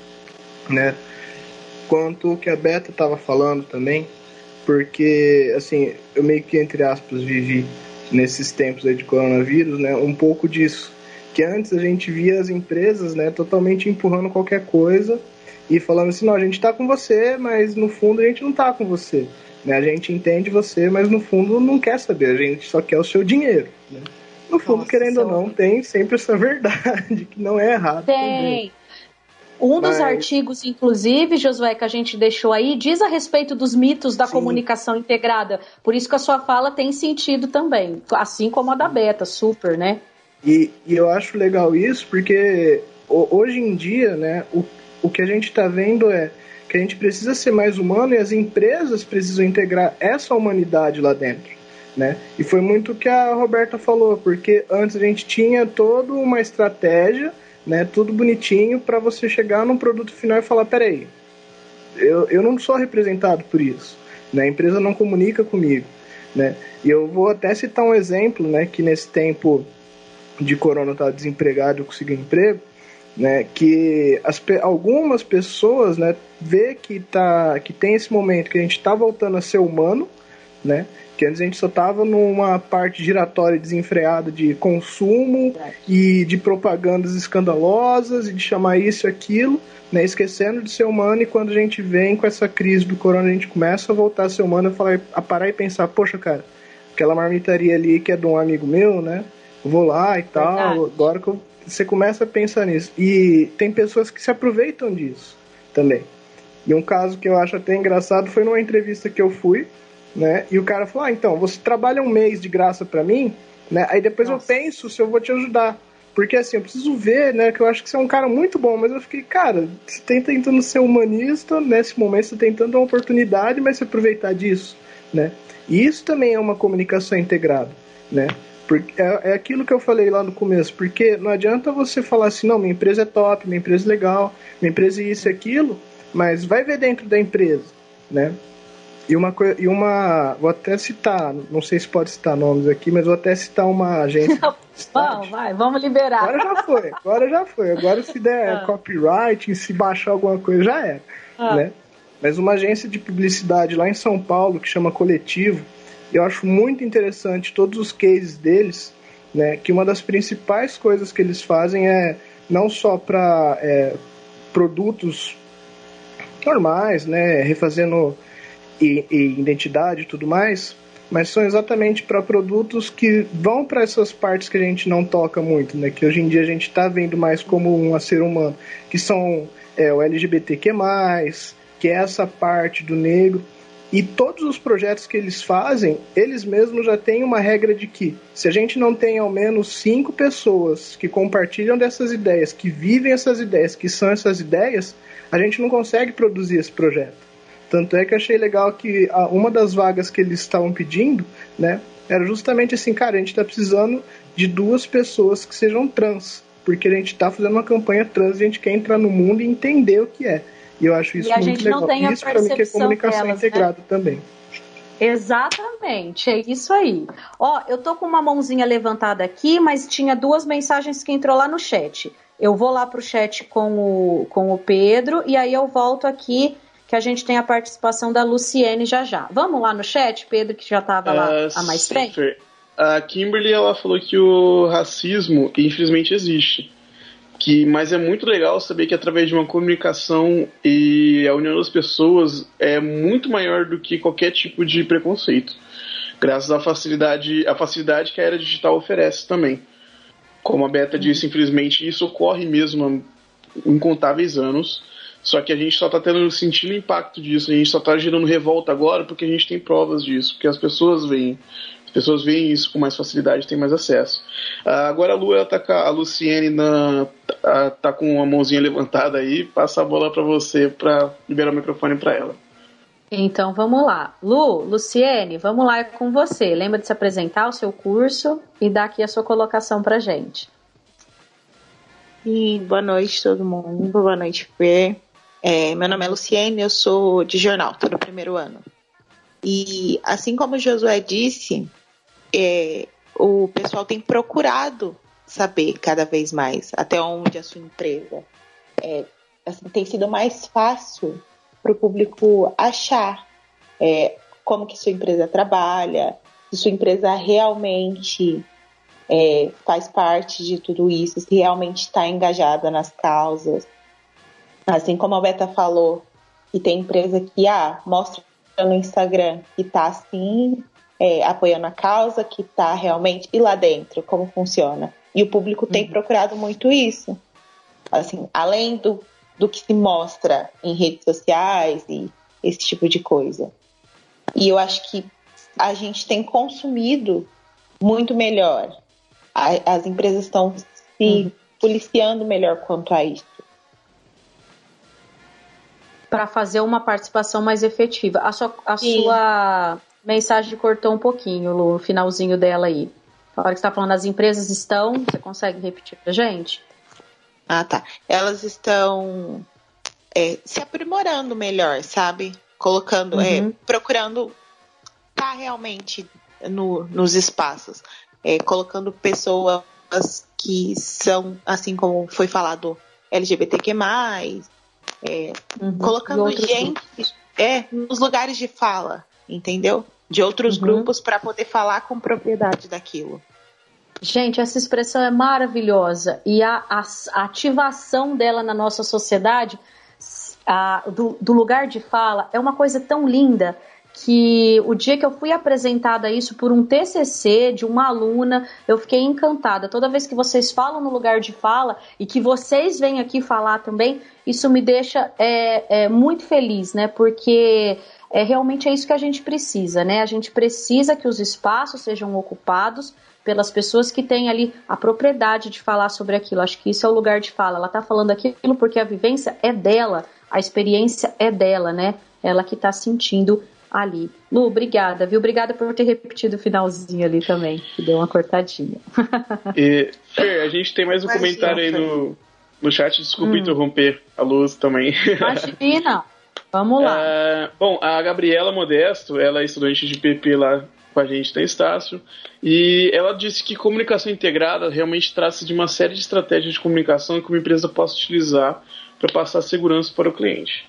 né? Quanto o que a Beta estava falando também, porque, assim, eu meio que, entre aspas, vivi nesses tempos aí de coronavírus, né? Um pouco disso. Que antes a gente via as empresas, né, totalmente empurrando qualquer coisa e falando assim, não, a gente está com você, mas no fundo a gente não está com você. Né? A gente entende você, mas no fundo não quer saber, a gente só quer o seu dinheiro. Né? No fundo, Nossa, querendo ou não, tem sempre essa verdade, que não é errado. Tem. Também. Um dos Mas... artigos, inclusive, Josué, que a gente deixou aí, diz a respeito dos mitos da Sim. comunicação integrada. Por isso que a sua fala tem sentido também, assim como a da Beta, super, né? E, e eu acho legal isso, porque hoje em dia, né, o, o que a gente está vendo é que a gente precisa ser mais humano e as empresas precisam integrar essa humanidade lá dentro né? E foi muito o que a Roberta falou, porque antes a gente tinha toda uma estratégia, né? Tudo bonitinho para você chegar num produto final e falar, peraí, eu, eu não sou representado por isso, né? A empresa não comunica comigo, né? E eu vou até citar um exemplo, né? Que nesse tempo de corona eu desempregado, eu consegui um emprego, né? Que as, algumas pessoas, né? Vê que tá, que tem esse momento que a gente está voltando a ser humano, né? Que antes a gente só tava numa parte giratória desenfreada de consumo e de propagandas escandalosas e de chamar isso e aquilo, né? Esquecendo de ser humano e quando a gente vem com essa crise do corona, a gente começa a voltar a ser humano, a, falar, a parar e pensar, poxa, cara, aquela marmitaria ali que é de um amigo meu, né? vou lá e tal, Verdade. agora que eu, você começa a pensar nisso. E tem pessoas que se aproveitam disso também. E um caso que eu acho até engraçado foi numa entrevista que eu fui, né? E o cara falou: ah, então, você trabalha um mês de graça para mim, né? Aí depois Nossa. eu penso se eu vou te ajudar. Porque assim, eu preciso ver, né? Que eu acho que você é um cara muito bom, mas eu fiquei, cara, você tá tentando ser humanista, nesse momento você tá tentando uma oportunidade, mas se aproveitar disso, né? E isso também é uma comunicação integrada, né? Porque é, é aquilo que eu falei lá no começo, porque não adianta você falar assim, não, minha empresa é top, minha empresa é legal, minha empresa é isso e aquilo, mas vai ver dentro da empresa, né? E uma, e uma. Vou até citar, não sei se pode citar nomes aqui, mas vou até citar uma agência. Vamos, vai, vamos liberar. Agora já foi, agora já foi. Agora se der ah. copyright, se baixar alguma coisa, já era. Ah. Né? Mas uma agência de publicidade lá em São Paulo, que chama Coletivo, eu acho muito interessante todos os cases deles, né? Que uma das principais coisas que eles fazem é não só para é, produtos normais, né? Refazendo e, e identidade e tudo mais, mas são exatamente para produtos que vão para essas partes que a gente não toca muito, né? Que hoje em dia a gente está vendo mais como um ser humano, que são é, o LGBTQ+, que é essa parte do negro. E todos os projetos que eles fazem, eles mesmos já têm uma regra de que se a gente não tem ao menos cinco pessoas que compartilham dessas ideias, que vivem essas ideias, que são essas ideias, a gente não consegue produzir esse projeto. Tanto é que achei legal que uma das vagas que eles estavam pedindo, né, era justamente assim, cara, a gente está precisando de duas pessoas que sejam trans, porque a gente está fazendo uma campanha trans e a gente quer entrar no mundo e entender o que é. E eu acho isso muito legal. isso para mim que é comunicação delas, integrada né? também. Exatamente, é isso aí. Ó, eu tô com uma mãozinha levantada aqui, mas tinha duas mensagens que entrou lá no chat. Eu vou lá pro chat com o, com o Pedro e aí eu volto aqui que a gente tem a participação da Luciene já já. Vamos lá no chat, Pedro, que já estava lá uh, há mais tempo? A Kimberly ela falou que o racismo infelizmente existe. Que, mas é muito legal saber que através de uma comunicação e a união das pessoas é muito maior do que qualquer tipo de preconceito. Graças à facilidade, à facilidade que a era digital oferece também. Como a Beta disse, infelizmente isso ocorre mesmo há incontáveis anos. Só que a gente só está tendo sentindo o impacto disso, a gente só está gerando revolta agora porque a gente tem provas disso, porque as pessoas veem pessoas veem isso com mais facilidade, têm mais acesso. Uh, agora a Lu, ela tá com a Luciene na, tá, tá com a mãozinha levantada aí, passa a bola para você para liberar o microfone para ela. Então vamos lá. Lu, Luciene, vamos lá é com você. Lembra de se apresentar o seu curso e dar aqui a sua colocação pra gente. E boa noite todo mundo, boa noite Fê. É, meu nome é Luciene, eu sou de jornal, estou no primeiro ano. E assim como o Josué disse, é, o pessoal tem procurado saber cada vez mais até onde a sua empresa é, assim, tem sido mais fácil para o público achar é, como que sua empresa trabalha, se sua empresa realmente é, faz parte de tudo isso, se realmente está engajada nas causas. Assim como a Beta falou, que tem empresa que ah, mostra no Instagram que está assim, é, apoiando a causa, que está realmente. E lá dentro, como funciona? E o público tem uhum. procurado muito isso. Assim, além do, do que se mostra em redes sociais e esse tipo de coisa. E eu acho que a gente tem consumido muito melhor. A, as empresas estão se uhum. policiando melhor quanto a isso. Para fazer uma participação mais efetiva. A sua, a sua mensagem cortou um pouquinho, Lu, o finalzinho dela aí. A hora que você está falando, as empresas estão. Você consegue repetir para gente? Ah, tá. Elas estão é, se aprimorando melhor, sabe? Colocando, é, uhum. é, procurando estar tá realmente no, nos espaços. É, colocando pessoas que são, assim como foi falado, LGBTQ, é, uhum. colocando gente é, nos lugares de fala, entendeu? de outros uhum. grupos para poder falar com propriedade daquilo. Gente, essa expressão é maravilhosa e a, a, a ativação dela na nossa sociedade, a, do, do lugar de fala, é uma coisa tão linda que o dia que eu fui apresentada isso por um TCC de uma aluna, eu fiquei encantada. Toda vez que vocês falam no lugar de fala e que vocês vêm aqui falar também, isso me deixa é, é, muito feliz, né? Porque é realmente é isso que a gente precisa, né? A gente precisa que os espaços sejam ocupados pelas pessoas que têm ali a propriedade de falar sobre aquilo. Acho que isso é o lugar de fala. Ela está falando aquilo porque a vivência é dela, a experiência é dela, né? Ela que está sentindo ali. Lu, obrigada, viu? Obrigada por ter repetido o finalzinho ali também, que deu uma cortadinha. e, Fer, a gente tem mais um Imagina, comentário aí no, no chat, desculpa hum. interromper a luz também. Imagina! Vamos lá. É, bom, a Gabriela Modesto, ela é estudante de PP lá com a gente na Estácio, e ela disse que comunicação integrada realmente trata-se de uma série de estratégias de comunicação que uma empresa possa utilizar para passar segurança para o cliente.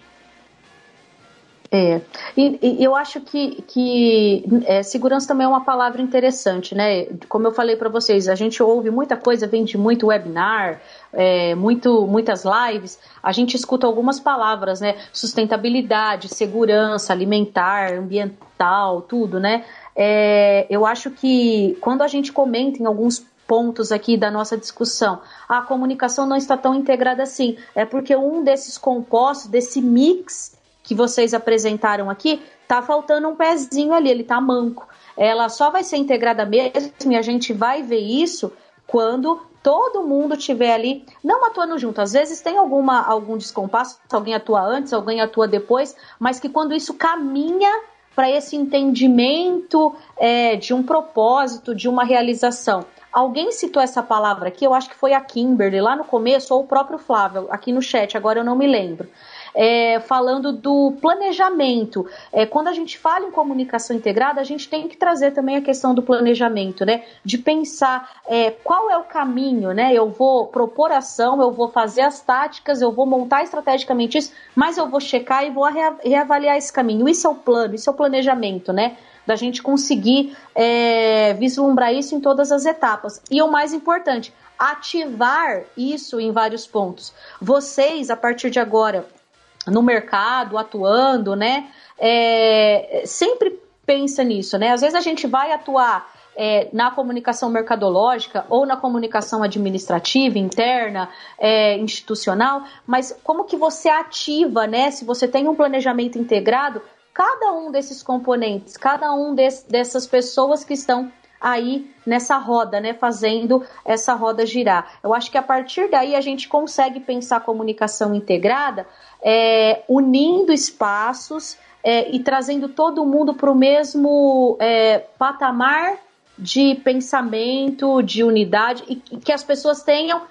É, e, e, eu acho que, que é, segurança também é uma palavra interessante, né? Como eu falei para vocês, a gente ouve muita coisa, vende muito webinar, é, muito, muitas lives, a gente escuta algumas palavras, né? Sustentabilidade, segurança, alimentar, ambiental, tudo, né? É, eu acho que quando a gente comenta em alguns pontos aqui da nossa discussão. A comunicação não está tão integrada assim. É porque um desses compostos, desse mix que vocês apresentaram aqui, tá faltando um pezinho ali, ele tá manco. Ela só vai ser integrada mesmo e a gente vai ver isso quando todo mundo tiver ali, não atuando junto. Às vezes tem alguma algum descompasso, alguém atua antes, alguém atua depois, mas que quando isso caminha para esse entendimento é, de um propósito, de uma realização Alguém citou essa palavra aqui, eu acho que foi a Kimberly lá no começo, ou o próprio Flávio, aqui no chat, agora eu não me lembro é, falando do planejamento. É, quando a gente fala em comunicação integrada, a gente tem que trazer também a questão do planejamento, né? De pensar é, qual é o caminho, né? Eu vou propor ação, eu vou fazer as táticas, eu vou montar estrategicamente isso, mas eu vou checar e vou reavaliar esse caminho. Isso é o plano, isso é o planejamento, né? da gente conseguir é, vislumbrar isso em todas as etapas. E o mais importante, ativar isso em vários pontos. Vocês, a partir de agora, no mercado, atuando, né? É, sempre pensa nisso, né? Às vezes a gente vai atuar é, na comunicação mercadológica ou na comunicação administrativa, interna, é, institucional, mas como que você ativa, né? Se você tem um planejamento integrado, cada um desses componentes, cada um desse, dessas pessoas que estão aí nessa roda, né, fazendo essa roda girar. Eu acho que a partir daí a gente consegue pensar a comunicação integrada, é, unindo espaços é, e trazendo todo mundo para o mesmo é, patamar de pensamento, de unidade, e que as pessoas tenham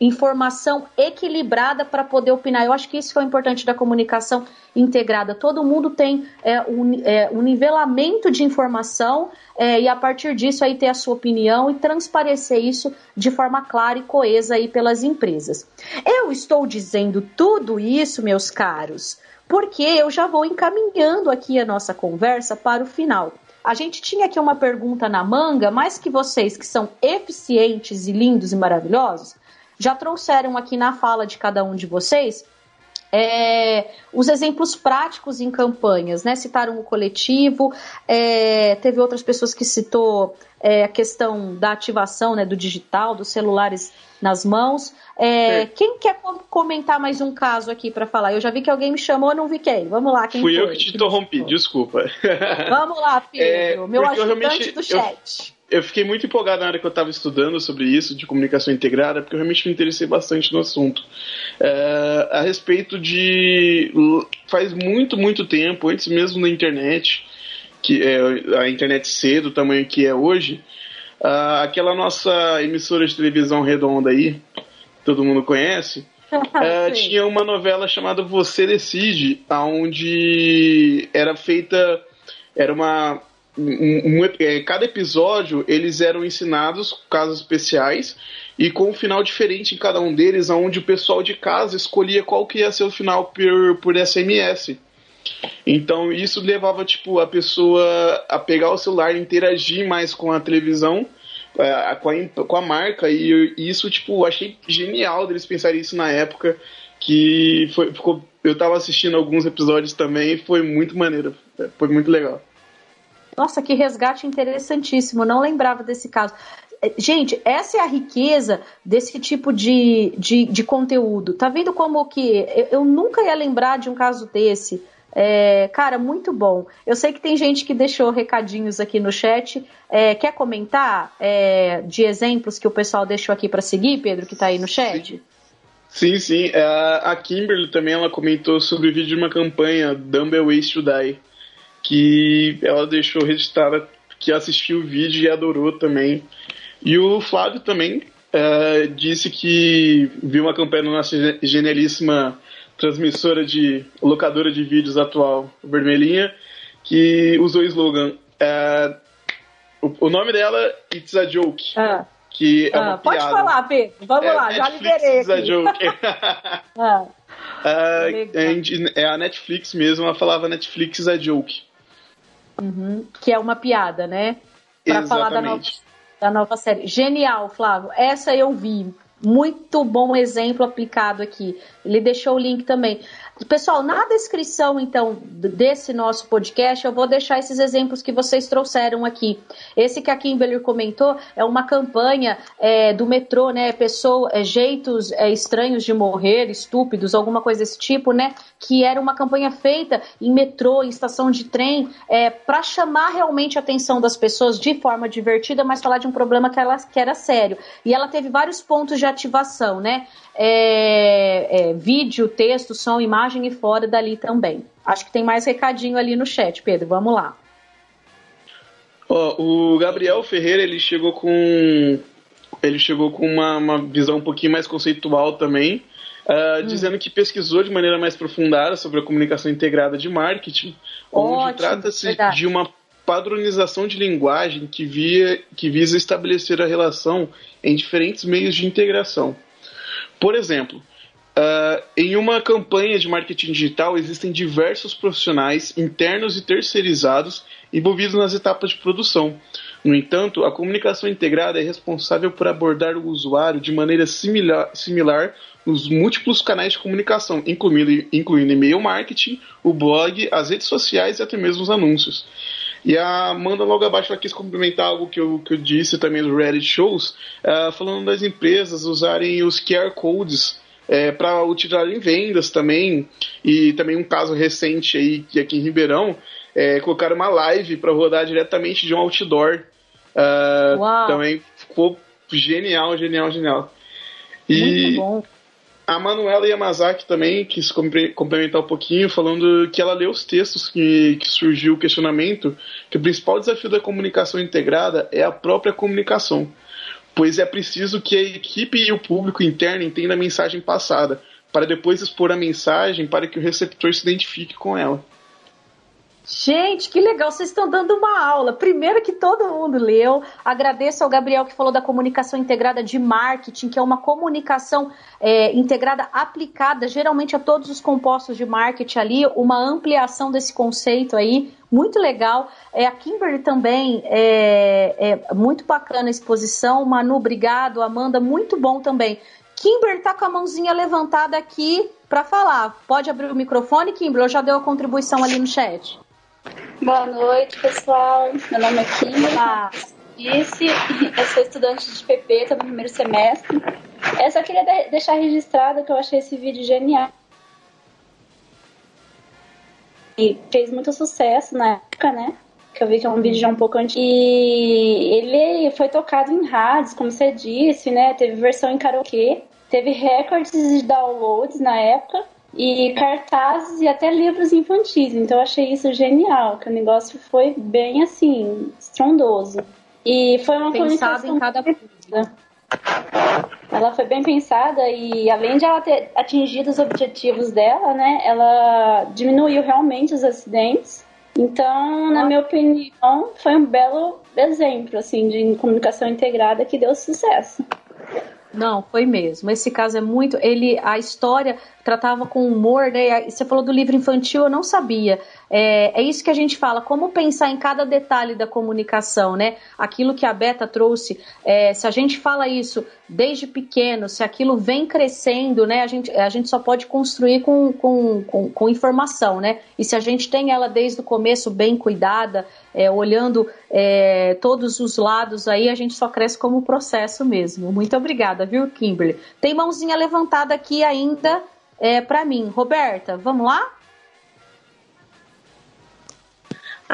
informação equilibrada para poder opinar. Eu acho que isso é o importante da comunicação integrada. Todo mundo tem é, um, é, um nivelamento de informação é, e a partir disso aí ter a sua opinião e transparecer isso de forma clara e coesa aí pelas empresas. Eu estou dizendo tudo isso, meus caros, porque eu já vou encaminhando aqui a nossa conversa para o final. A gente tinha aqui uma pergunta na manga, mas que vocês que são eficientes e lindos e maravilhosos, já trouxeram aqui na fala de cada um de vocês é, os exemplos práticos em campanhas, né? Citaram o coletivo, é, teve outras pessoas que citou é, a questão da ativação né, do digital, dos celulares nas mãos. É, quem quer comentar mais um caso aqui para falar? Eu já vi que alguém me chamou, não vi quem. Vamos lá, quem Fui foi? eu que te interrompi, desculpa. Vamos lá, Pedro, é, meu ajudante do chat. Eu eu fiquei muito empolgado na hora que eu estava estudando sobre isso, de comunicação integrada, porque eu realmente me interessei bastante no assunto. É, a respeito de. Faz muito, muito tempo, antes mesmo da internet, que é a internet C, do tamanho que é hoje, uh, aquela nossa emissora de televisão redonda aí, todo mundo conhece, uh, tinha uma novela chamada Você Decide, onde era feita. Era uma um, um, é, cada episódio eles eram ensinados casos especiais e com um final diferente em cada um deles, onde o pessoal de casa escolhia qual que ia ser o final por, por SMS. Então isso levava tipo a pessoa a pegar o celular e interagir mais com a televisão, é, com a, com a marca e, e isso tipo achei genial deles pensarem isso na época que foi ficou, eu tava assistindo alguns episódios também e foi muito maneiro, foi muito legal. Nossa, que resgate interessantíssimo. Não lembrava desse caso. É, gente, essa é a riqueza desse tipo de, de, de conteúdo. Tá vendo como que eu, nunca ia lembrar de um caso desse? É, cara, muito bom. Eu sei que tem gente que deixou recadinhos aqui no chat. É, quer comentar é, de exemplos que o pessoal deixou aqui para seguir, Pedro, que está aí no chat? Sim, sim. É, a Kimberly também ela comentou sobre o vídeo de uma campanha Dumbbell Ways to Die que ela deixou registrada que assistiu o vídeo e adorou também. E o Flávio também é, disse que viu uma campanha na nossa genialíssima transmissora de locadora de vídeos atual, Vermelhinha, que usou o slogan. É, o, o, nome dela It's a Joke. Ah. Que é uma ah, pode piada. falar, Pedro. Vamos é, lá, Netflix já liberei. It's a Joke. ah. é, é, a Netflix mesmo, ela falava Netflix a Joke. Uhum, que é uma piada, né? Para falar da nova, da nova série. Genial, Flávio. Essa eu vi. Muito bom exemplo aplicado aqui. Ele deixou o link também. Pessoal, na descrição, então, desse nosso podcast, eu vou deixar esses exemplos que vocês trouxeram aqui. Esse que a Kimberly comentou é uma campanha é, do metrô, né? Pessoa, é, jeitos é, estranhos de morrer, estúpidos, alguma coisa desse tipo, né? Que era uma campanha feita em metrô, em estação de trem, é, para chamar realmente a atenção das pessoas de forma divertida, mas falar de um problema que, ela, que era sério. E ela teve vários pontos de ativação, né? É, é, vídeo, texto, som, imagem e fora dali também. Acho que tem mais recadinho ali no chat, Pedro. Vamos lá. Oh, o Gabriel Ferreira ele chegou com ele chegou com uma, uma visão um pouquinho mais conceitual também, uh, hum. dizendo que pesquisou de maneira mais aprofundada sobre a comunicação integrada de marketing, onde trata-se de uma padronização de linguagem que, via, que visa estabelecer a relação em diferentes meios de integração. Por exemplo, uh, em uma campanha de marketing digital existem diversos profissionais internos e terceirizados envolvidos nas etapas de produção. No entanto, a comunicação integrada é responsável por abordar o usuário de maneira similar, similar nos múltiplos canais de comunicação, incluindo, incluindo e-mail marketing, o blog, as redes sociais e até mesmo os anúncios. E a Amanda logo abaixo ela quis complementar algo que eu, que eu disse também do Reddit Shows, uh, falando das empresas usarem os QR Codes é, para utilizar em vendas também. E também um caso recente aí, que aqui em Ribeirão, é, colocaram uma live para rodar diretamente de um outdoor. Uh, também ficou genial, genial, genial. E Muito bom a Manuela Yamazaki também quis complementar um pouquinho, falando que ela leu os textos que, que surgiu o questionamento que o principal desafio da comunicação integrada é a própria comunicação, pois é preciso que a equipe e o público interno entendam a mensagem passada, para depois expor a mensagem para que o receptor se identifique com ela. Gente, que legal, vocês estão dando uma aula. Primeiro que todo mundo leu. Agradeço ao Gabriel que falou da comunicação integrada de marketing, que é uma comunicação é, integrada aplicada geralmente a todos os compostos de marketing ali, uma ampliação desse conceito aí, muito legal. É, a Kimberly também, é, é muito bacana a exposição. Manu, obrigado. Amanda, muito bom também. Kimber tá com a mãozinha levantada aqui para falar. Pode abrir o microfone, Kimber? Eu já deu a contribuição ali no chat. Boa noite, pessoal. Meu nome é Kim. Ah. Disse, eu sou estudante de PP, estou no primeiro semestre. Eu só queria de deixar registrado que eu achei esse vídeo genial. E fez muito sucesso na época, né? Que eu vi que é um vídeo já um pouco antigo. E ele foi tocado em rádios, como você disse, né? Teve versão em karaokê. Teve recordes de downloads na época e cartazes e até livros infantis. Então eu achei isso genial, que o negócio foi bem assim, estrondoso. E foi uma Pensado em cada coisa. Ela foi bem pensada e além de ela ter atingido os objetivos dela, né, ela diminuiu realmente os acidentes. Então, na minha opinião, foi um belo exemplo assim de comunicação integrada que deu sucesso. Não, foi mesmo. Esse caso é muito. Ele, a história tratava com humor, né? Você falou do livro infantil, eu não sabia. É, é, isso que a gente fala, como pensar em cada detalhe da comunicação, né? Aquilo que a Beta trouxe, é, se a gente fala isso desde pequeno, se aquilo vem crescendo, né? A gente, a gente só pode construir com, com, com, com informação, né? E se a gente tem ela desde o começo bem cuidada, é, olhando é, todos os lados aí, a gente só cresce como processo mesmo. Muito obrigada, viu, Kimberly? Tem mãozinha levantada aqui ainda é, para mim. Roberta, vamos lá?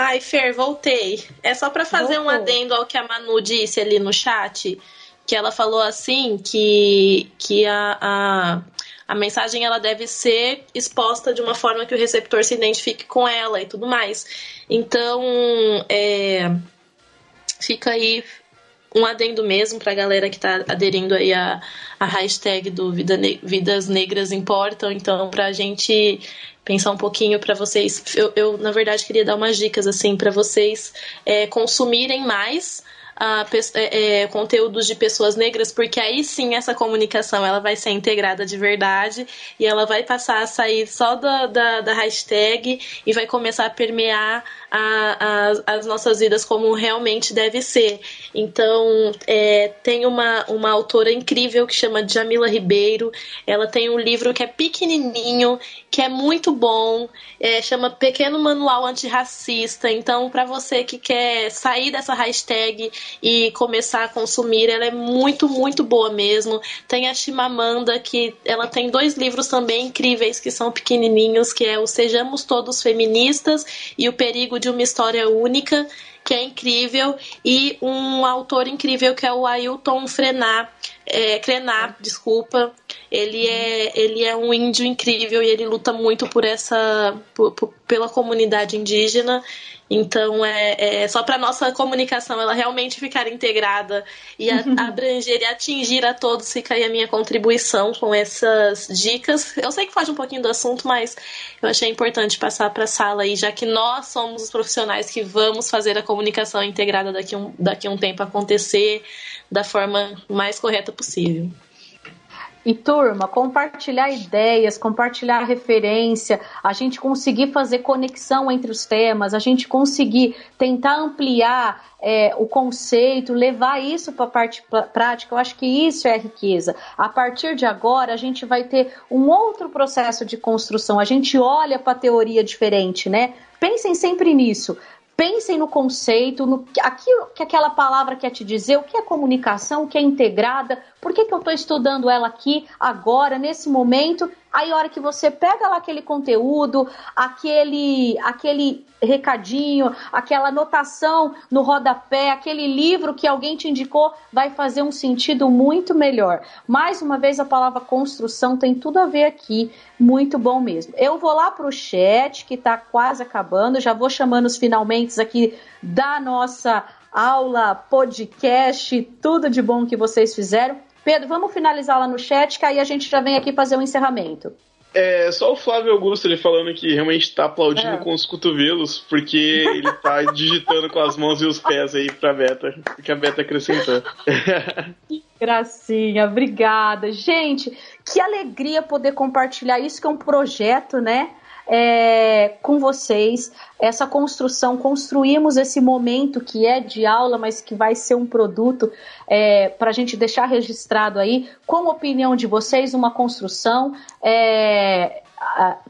Ai, Fer, voltei. É só para fazer Voltou. um adendo ao que a Manu disse ali no chat, que ela falou assim que, que a, a, a mensagem ela deve ser exposta de uma forma que o receptor se identifique com ela e tudo mais. Então, é, fica aí um adendo mesmo para a galera que está aderindo aí a, a hashtag do Vida ne Vidas Negras Importam. Então, para a gente pensar um pouquinho para vocês, eu, eu, na verdade queria dar umas dicas assim para vocês é, consumirem mais a, é, é, conteúdos de pessoas negras, porque aí sim essa comunicação ela vai ser integrada de verdade e ela vai passar a sair só da, da, da hashtag e vai começar a permear a, a, as nossas vidas como realmente deve ser. Então, é, tem uma, uma autora incrível que chama Jamila Ribeiro. Ela tem um livro que é pequenininho, que é muito bom, é, chama Pequeno Manual Antirracista. Então, para você que quer sair dessa hashtag e começar a consumir, ela é muito, muito boa mesmo. Tem a Chimamanda, que ela tem dois livros também incríveis que são pequenininhos, que é o Sejamos Todos Feministas e o Perigo de uma história única, que é incrível, e um autor incrível que é o Ailton Frenar, é, Krenar, desculpa. Ele é, ele é um índio incrível e ele luta muito por essa por, por, pela comunidade indígena. Então, é, é só para nossa comunicação ela realmente ficar integrada e a, abranger e atingir a todos, fica aí a minha contribuição com essas dicas. Eu sei que foge um pouquinho do assunto, mas eu achei importante passar para a sala aí, já que nós somos os profissionais que vamos fazer a comunicação integrada daqui um, daqui um tempo acontecer da forma mais correta possível. E turma, compartilhar ideias, compartilhar referência, a gente conseguir fazer conexão entre os temas, a gente conseguir tentar ampliar é, o conceito, levar isso para a parte prática, eu acho que isso é riqueza. A partir de agora, a gente vai ter um outro processo de construção. A gente olha para a teoria diferente, né? Pensem sempre nisso. Pensem no conceito, no aquilo que aquela palavra quer te dizer, o que é comunicação, o que é integrada, por que, que eu estou estudando ela aqui, agora, nesse momento, Aí, a hora que você pega lá aquele conteúdo, aquele, aquele recadinho, aquela anotação no rodapé, aquele livro que alguém te indicou, vai fazer um sentido muito melhor. Mais uma vez, a palavra construção tem tudo a ver aqui, muito bom mesmo. Eu vou lá para o chat, que está quase acabando, já vou chamando os finalmente aqui da nossa aula, podcast, tudo de bom que vocês fizeram. Pedro, vamos finalizar lá no chat, que aí a gente já vem aqui fazer o um encerramento. É, só o Flávio Augusto ele falando que realmente tá aplaudindo é. com os cotovelos, porque ele tá digitando com as mãos e os pés aí pra Beta, porque a Beta acrescentou. Que gracinha, obrigada. Gente, que alegria poder compartilhar isso, que é um projeto, né? É, com vocês essa construção. Construímos esse momento que é de aula, mas que vai ser um produto é, para a gente deixar registrado aí, com a opinião de vocês, uma construção. É,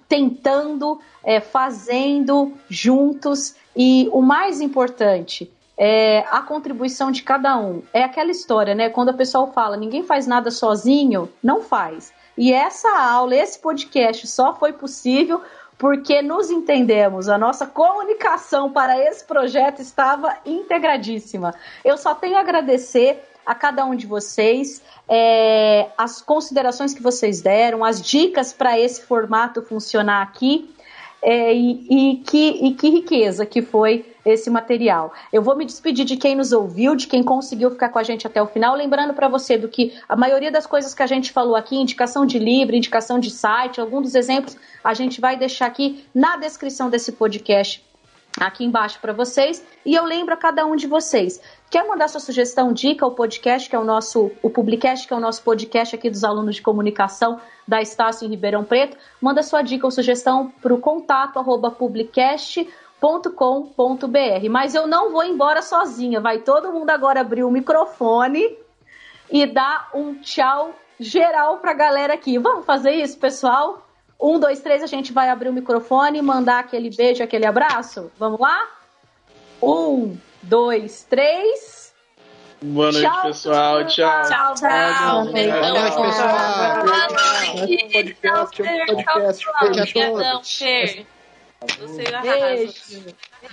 tentando, é, fazendo juntos e o mais importante, é a contribuição de cada um. É aquela história, né? Quando a pessoa fala, ninguém faz nada sozinho, não faz. E essa aula, esse podcast só foi possível porque nos entendemos, a nossa comunicação para esse projeto estava integradíssima. Eu só tenho a agradecer a cada um de vocês é, as considerações que vocês deram, as dicas para esse formato funcionar aqui. É, e, e, que, e que riqueza que foi esse material. Eu vou me despedir de quem nos ouviu, de quem conseguiu ficar com a gente até o final, lembrando para você do que a maioria das coisas que a gente falou aqui, indicação de livro, indicação de site, alguns dos exemplos a gente vai deixar aqui na descrição desse podcast aqui embaixo para vocês. E eu lembro a cada um de vocês. Quer mandar sua sugestão, dica, o podcast, que é o nosso, o Publicast, que é o nosso podcast aqui dos alunos de comunicação da Estácio em Ribeirão Preto, manda sua dica ou sugestão para o contato arroba publicast.com.br. Mas eu não vou embora sozinha, vai todo mundo agora abrir o microfone e dar um tchau geral para a galera aqui. Vamos fazer isso, pessoal? Um, dois, três, a gente vai abrir o microfone e mandar aquele beijo, aquele abraço. Vamos lá? Um, dois, três. Boa noite, tchau, pessoal. Tchau. Tchau, tchau. Boa noite, pessoal. Podcast. Obrigadão, Fer. Você Beijo.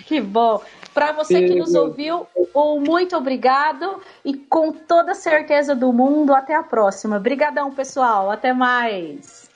Que bom. Para você que nos ouviu, um muito obrigado e com toda certeza do mundo, até a próxima. Obrigadão, pessoal. Até mais.